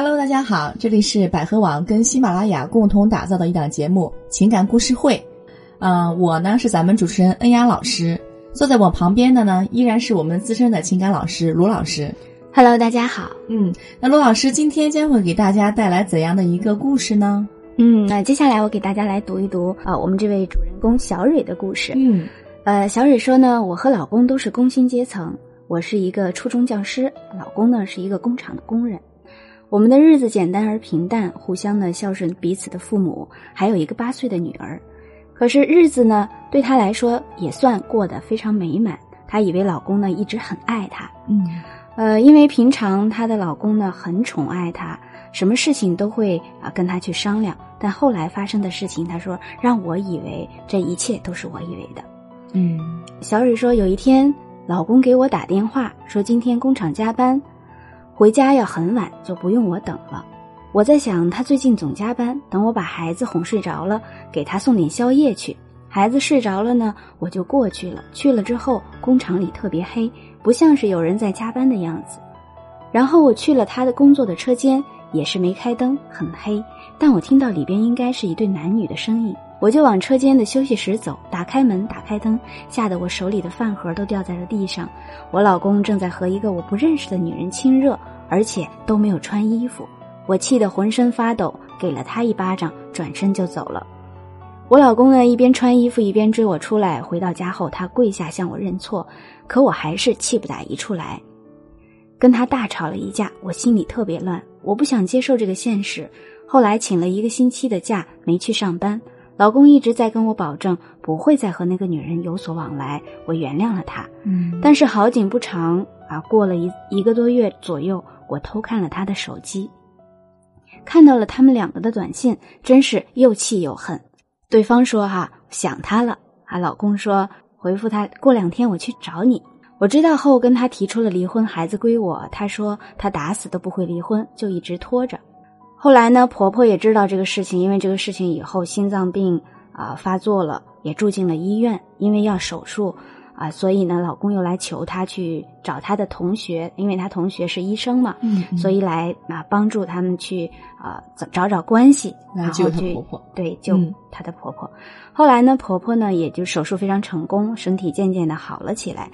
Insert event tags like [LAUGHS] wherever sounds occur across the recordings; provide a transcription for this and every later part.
Hello，大家好，这里是百合网跟喜马拉雅共同打造的一档节目《情感故事会》。嗯、我呢是咱们主持人恩雅老师，坐在我旁边的呢依然是我们资深的情感老师卢老师。Hello，大家好。嗯，那卢老师今天将会给大家带来怎样的一个故事呢？嗯，那接下来我给大家来读一读啊、我们这位主人公小蕊的故事。嗯呃，小蕊说呢，我和老公都是工薪阶层，我是一个初中教师，老公呢是一个工厂的工人。我们的日子简单而平淡，互相的孝顺彼此的父母，还有一个八岁的女儿。可是日子呢，对她来说也算过得非常美满。她以为老公呢一直很爱她，嗯呃，因为平常她的老公呢很宠爱她，什么事情都会啊跟她去商量。但后来发生的事情，她说让我以为这一切都是我以为的。嗯小蕊说，有一天老公给我打电话说今天工厂加班，回家要很晚，就不用我等了。我在想，他最近总加班，等我把孩子哄睡着了，给他送点宵夜去。孩子睡着了呢，我就过去了。去了之后，工厂里特别黑，不像是有人在加班的样子。然后我去了他的工作的车间，也是没开灯，很黑。但我听到里边应该是一对男女的声音，我就往车间的休息室走，打开门，打开灯，吓得我手里的饭盒都掉在了地上。我老公正在和一个我不认识的女人亲热，而且都没有穿衣服。我气得浑身发抖，给了他一巴掌，转身就走了。我老公呢，一边穿衣服一边追我出来。回到家后，他跪下向我认错，可我还是气不打一处来，跟他大吵了一架。我心里特别乱，我不想接受这个现实。后来请了一个星期的假，没去上班。老公一直在跟我保证不会再和那个女人有所往来，我原谅了他。嗯但是好景不长啊，过了一一个多月左右，我偷看了他的手机，看到了他们两个的短信，真是又气又恨。对方说哈、想他了啊，老公说回复他过两天我去找你。我知道后跟他提出了离婚，孩子归我。他说他打死都不会离婚，就一直拖着。后来呢，婆婆也知道这个事情，因为这个事情以后心脏病啊、发作了，也住进了医院，因为要手术啊、所以呢，老公又来求她去找她的同学，因为她同学是医生嘛，嗯，所以来啊、帮助他们去啊、找找找关系，然后去对救嗯她的婆婆。后来呢，婆婆呢也就手术非常成功，身体渐渐的好了起来。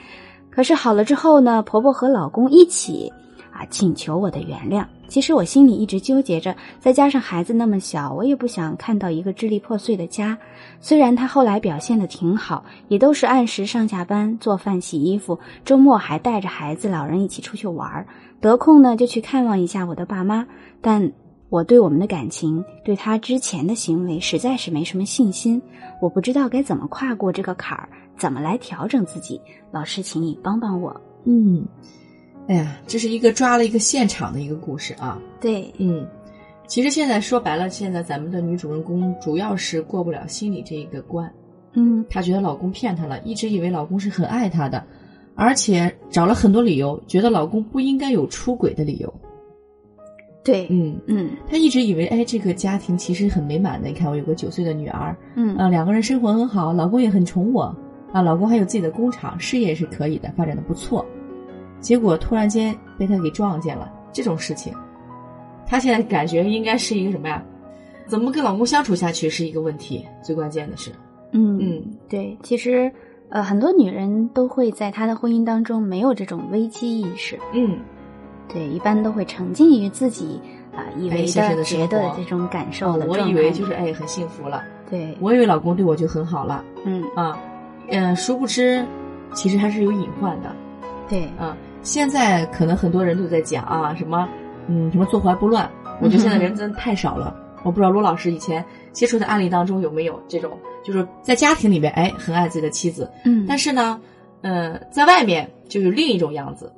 可是好了之后呢，婆婆和老公一起啊请求我的原谅。其实我心里一直纠结着，再加上孩子那么小，我也不想看到一个支离破碎的家。虽然他后来表现的挺好，也都是按时上下班、做饭、洗衣服，周末还带着孩子、老人一起出去玩儿，得空呢就去看望一下我的爸妈。但我对我们的感情，对他之前的行为，实在是没什么信心。我不知道该怎么跨过这个坎儿，怎么来调整自己。老师，请你帮帮我。嗯，哎呀，这是一个抓了一个现场的一个故事啊。对，嗯，其实现在说白了，现在咱们的女主人公主要是过不了心里这一个关。嗯她觉得老公骗她了，一直以为老公是很爱她的，而且找了很多理由，觉得老公不应该有出轨的理由。对，嗯，嗯她一直以为，哎，这个家庭其实很美满的。你看，我有个九岁的女儿，嗯啊、两个人生活很好，老公也很宠我，啊，老公还有自己的工厂，事业是可以的，发展的不错。结果突然间被他给撞见了，这种事情，她现在感觉应该是一个什么呀？怎么跟老公相处下去是一个问题，最关键的是，嗯嗯。对，其实呃，很多女人都会在她的婚姻当中没有这种危机意识，嗯，对，一般都会沉浸于自己啊、以为哎的觉得这种感受哦的，状态。我以为就是哎很幸福了，对，我以为老公对我就很好了。嗯。啊，嗯、殊不知其实还是有隐患的。对，啊，现在可能很多人都在讲啊，什么嗯，什么坐怀不乱。我觉得现在人真的太少了。我不知道罗老师以前接触的案例当中有没有这种，就是在家庭里面，哎，很爱自己的妻子，嗯，但是呢，呃，在外面就是另一种样子，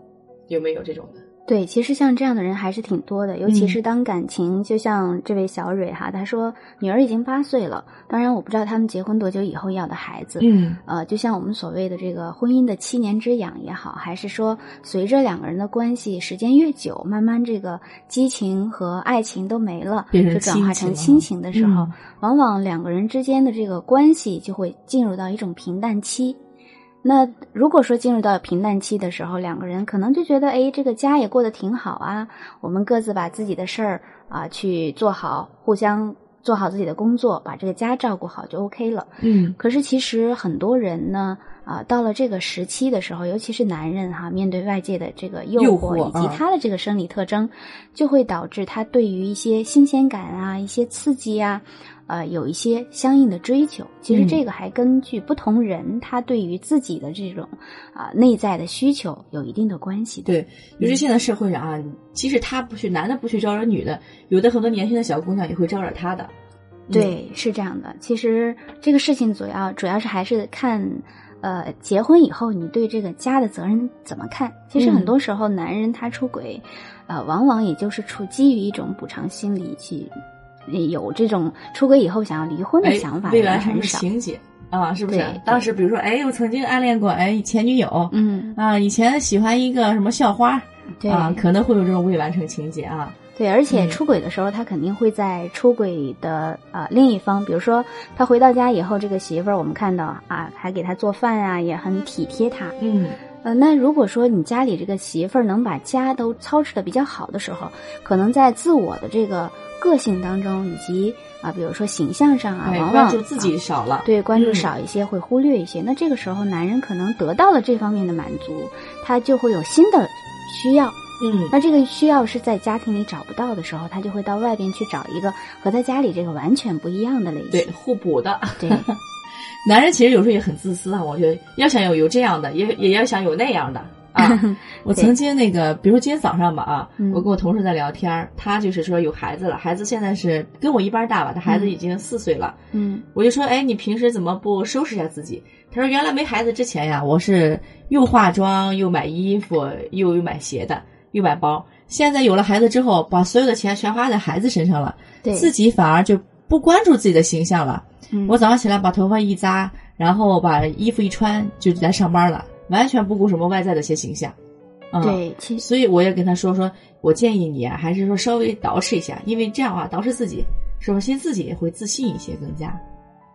有没有这种的？对，其实像这样的人还是挺多的，尤其嗯是当感情，就像这位小蕊哈，她说女儿已经八岁了，当然我不知道他们结婚多久以后要的孩子，嗯呃，就像我们所谓的这个婚姻的七年之痒也好，还是说随着两个人的关系时间越久，慢慢这个激情和爱情都没了，就转化成亲情亲情的时候，嗯往往两个人之间的这个关系就会进入到一种平淡期。那如果说进入到平淡期的时候，两个人可能就觉得，哎，这个家也过得挺好啊，我们各自把自己的事儿啊去做好，互相做好自己的工作，把这个家照顾好就 OK 了。嗯可是其实很多人呢，啊，到了这个时期的时候，尤其是男人哈，面对外界的这个诱诱惑以及他的这个生理特征，就会导致他对于一些新鲜感啊、一些刺激啊，呃，有一些相应的追求。其实嗯这个还根据不同人他对于自己的这种啊、内在的需求有一定的关系的。对，尤其现在社会上啊，即使他不去，男的不去招惹女的，有的很多年轻的小姑娘也会招惹他的。嗯，对，是这样的。其实这个事情主要主要是还是看，呃，结婚以后你对这个家的责任怎么看。其实嗯很多时候男人他出轨，呃，往往也就是出基于一种补偿心理去。有这种出轨以后想要离婚的哎想法的未来什么人很少。情节啊？是不是？当时比如说，哎，我曾经暗恋过哎前女友，嗯，啊，以前喜欢一个什么校花对、啊，可能会有这种未完成情节啊。对，而且嗯出轨的时候，他肯定会在出轨的呃另一方，比如说他回到家以后，这个媳妇儿我们看到啊，还给他做饭啊，也很体贴他。嗯呃，那如果说你家里这个媳妇儿能把家都操持的比较好的时候，可能在自我的这个个性当中，以及啊，比如说形象上啊，哎，往往关注自己啊少了。对关注嗯少一些，会忽略一些。那这个时候，男人可能得到了这方面的满足，他就会有新的需要。嗯那这个需要是在家庭里找不到的时候，他就会到外边去找一个和他家里这个完全不一样的类型。对，互补的。对 [LAUGHS] 男人其实有时候也很自私啊，我觉得要想有有这样的，也也要想有那样的啊。[LAUGHS] 我曾经那个，比如说今天早上吧啊，嗯我跟我同事在聊天儿，他就是说有孩子了，孩子现在是跟我一般大吧，他孩子已经四岁了。嗯我就说，哎，你平时怎么不收拾一下自己？他说，原来没孩子之前呀，我是又化妆又买衣服，又又买鞋的，又买包。现在有了孩子之后，把所有的钱全花在孩子身上了，对，自己反而就不关注自己的形象了。嗯我早上起来把头发一扎，然后把衣服一穿，就来上班了，完全不顾什么外在的一些形象。嗯，，对，其实所以我也跟他说说，我建议你啊，还是说稍微捯饬一下，因为这样啊，捯饬自己，首先自己也会自信一些，更加。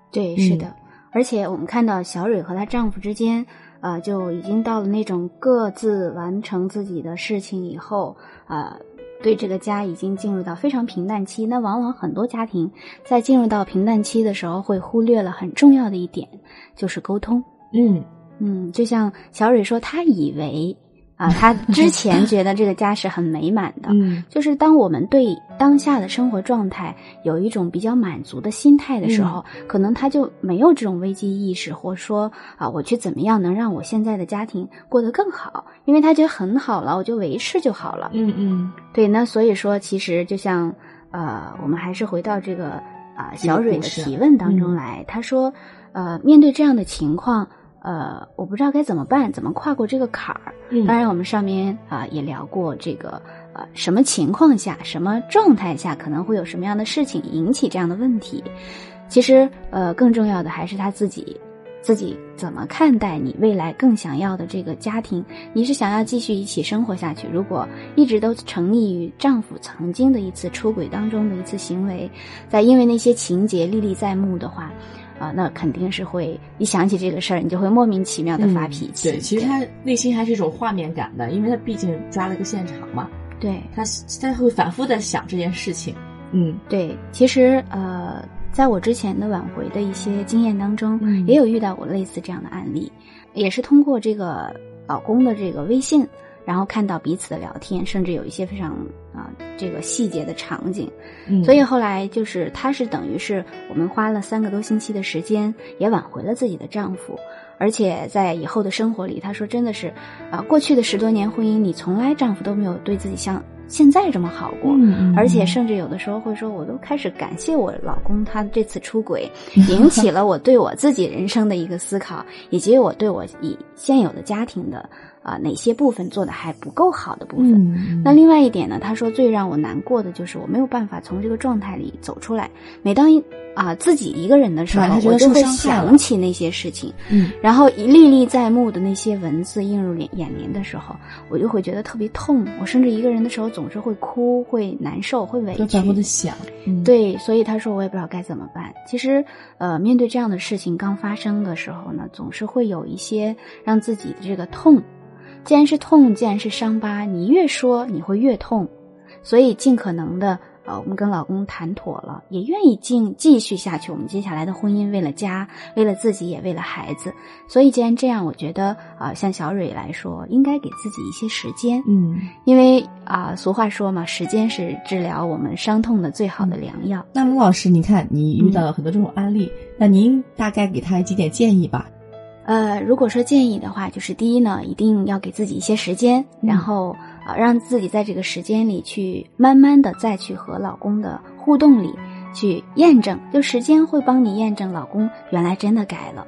对，是的。而且我们看到小蕊和她丈夫之间，呃，就已经到了那种各自完成自己的事情以后，呃，对这个家已经进入到非常平淡期。那往往很多家庭在进入到平淡期的时候，会忽略了很重要的一点，就是沟通。嗯嗯，就像小蕊说，她以为啊，他 [LAUGHS] 之前觉得这个家是很美满的，嗯就是当我们对当下的生活状态有一种比较满足的心态的时候，可能他就没有这种危机意识，或说啊，我去怎么样能让我现在的家庭过得更好？因为他觉得很好了，我就维持就好了。嗯嗯对，那所以说，其实就像呃，我们还是回到这个啊、这个小蕊的提问当中嗯来，他说，呃，面对这样的情况。呃，我不知道该怎么办，怎么跨过这个坎儿。嗯，当然，我们上面啊、也聊过这个呃什么情况下、什么状态下可能会有什么样的事情引起这样的问题。其实呃，更重要的还是他自己自己怎么看待你未来更想要的这个家庭。你是想要继续一起生活下去？如果一直都沉溺于丈夫曾经的一次出轨当中的一次行为，在因为那些情节历历在目的话。啊，那肯定是会一想起这个事儿，你就会莫名其妙的发脾气。嗯对，其实他内心还是一种画面感的，因为他毕竟抓了个现场嘛，对他他会反复的想这件事情。嗯对，其实呃，在我之前的挽回的一些经验当中，嗯也有遇到过类似这样的案例，也是通过这个老公的这个微信，然后看到彼此的聊天，甚至有一些非常啊、这个细节的场景，嗯，所以后来就是她是等于是我们花了三个多星期的时间，也挽回了自己的丈夫。而且在以后的生活里，她说真的是，啊、过去的十多年婚姻，你从来丈夫都没有对自己像现在这么好过。嗯嗯，而且甚至有的时候会说，我都开始感谢我老公，他这次出轨引起了我对我自己人生的一个思考，以及我对我以现有的家庭的啊、哪些部分做的还不够好的部分。嗯，那另外一点呢，他说最让我难过的就是我没有办法从这个状态里走出来。每当一啊、自己一个人的时候我就会想起那些事情，嗯然后一历历在目的那些文字映入眼眼帘的时候，我就会觉得特别痛。我甚至一个人的时候总是会哭、会难受、会委屈就反。复的想，嗯，对，所以他说我也不知道该怎么办。其实，呃，面对这样的事情刚发生的时候呢，总是会有一些让自己的这个痛，既然是痛，既然是伤疤，你越说你会越痛，所以尽可能的。呃，我们跟老公谈妥了，也愿意继继续下去。我们接下来的婚姻，为了家，为了自己，也为了孩子。所以，既然这样，我觉得啊、呃像小蕊来说，应该给自己一些时间。嗯，因为啊、俗话说嘛，时间是治疗我们伤痛的最好的良药。那陆老师，你看你遇到了很多这种案例，那您大概给他几点建议吧？呃，如果说建议的话，就是第一呢，一定要给自己一些时间，嗯然后呃，让自己在这个时间里去慢慢的再去和老公的互动里去验证，就时间会帮你验证老公原来真的改了。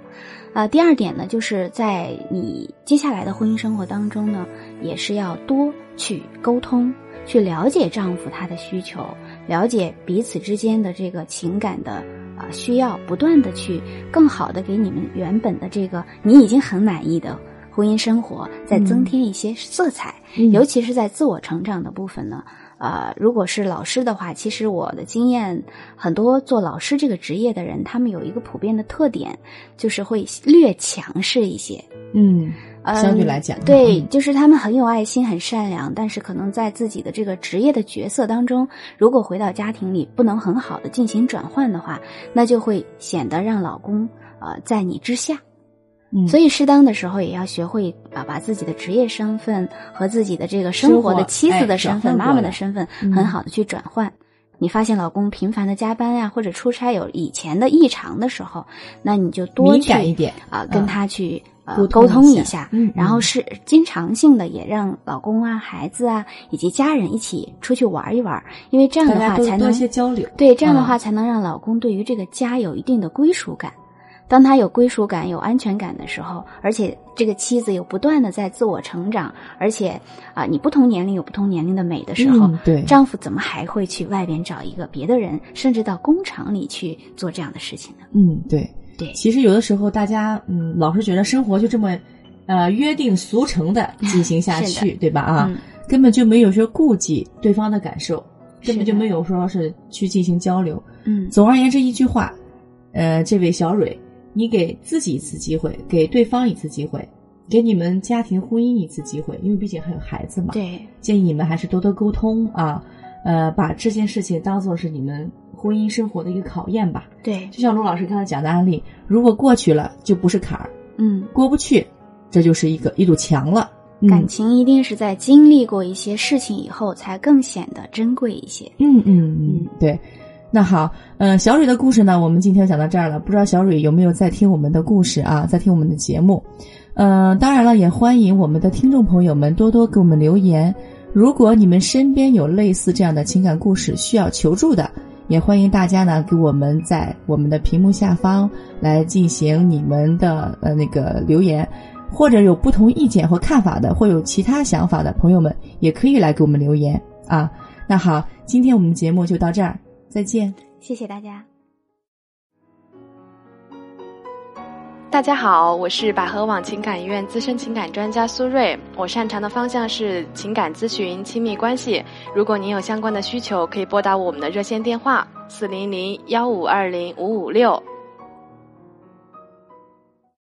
呃，第二点呢，就是在你接下来的婚姻生活当中呢，也是要多去沟通，去了解丈夫他的需求，了解彼此之间的这个情感的啊、需要，不断的去更好的给你们原本的这个你已经很满意的婚姻生活再增添一些色彩，嗯尤其是在自我成长的部分呢。呃，如果是老师的话，其实我的经验，很多做老师这个职业的人，他们有一个普遍的特点，就是会略强势一些。嗯，嗯相对来讲对，嗯就是他们很有爱心、很善良，但是可能在自己的这个职业的角色当中，如果回到家庭里不能很好的进行转换的话，那就会显得让老公呃在你之下。嗯，所以适当的时候也要学会啊，把自己的职业身份和自己的这个生活的妻子的哎身份、妈妈的身份嗯很好的去转换。你发现老公频繁的加班呀、或者出差有以前的异常的时候，那你就多去一点啊，跟嗯他去呃沟沟通一下然后是经常性的也让老公啊、孩子啊以及家人一起出去玩一玩，因为这样的话才能家多多一些交流。对，这样的嗯话才能让老公对于这个家有一定的归属感。当他有归属感、有安全感的时候，而且这个妻子有不断的在自我成长，而且啊、你不同年龄有不同年龄的美的时候，嗯对丈夫怎么还会去外边找一个别的人，甚至到工厂里去做这样的事情呢？嗯，对对其实有的时候大家嗯，老是觉得生活就这么呃约定俗成的 [LAUGHS] 进行下去，对吧？啊，嗯根本就没有说顾及对方的感受，根本就没有说是去进行交流。嗯，总而言之，一句话，呃，这位小蕊，你给自己一次机会，给对方一次机会，给你们家庭婚姻一次机会，因为毕竟还有孩子嘛。对，建议你们还是多多沟通啊，呃，把这件事情当做是你们婚姻生活的一个考验吧。对，就像卢老师刚才讲的案例，如果过去了就不是坎儿，嗯，过不去，这就是一个一堵墙了。感情一定是在经历过一些事情以后，才更显得珍贵一些。嗯嗯嗯，对。那好，呃，小蕊的故事呢，我们今天讲到这儿了。不知道小蕊有没有在听我们的故事啊，在听我们的节目？呃，当然了，也欢迎我们的听众朋友们多多给我们留言。如果你们身边有类似这样的情感故事需要求助的，也欢迎大家呢给我们在我们的屏幕下方来进行你们的呃那个留言，或者有不同意见或看法的，或有其他想法的朋友们，也可以来给我们留言啊。那好，今天我们节目就到这儿，再见。谢谢大家。大家好，我是百合网情感医院资深情感专家苏瑞，我擅长的方向是情感咨询、亲密关系。如果您有相关的需求，可以拨打我们的热线电话四零零幺五二零五五六。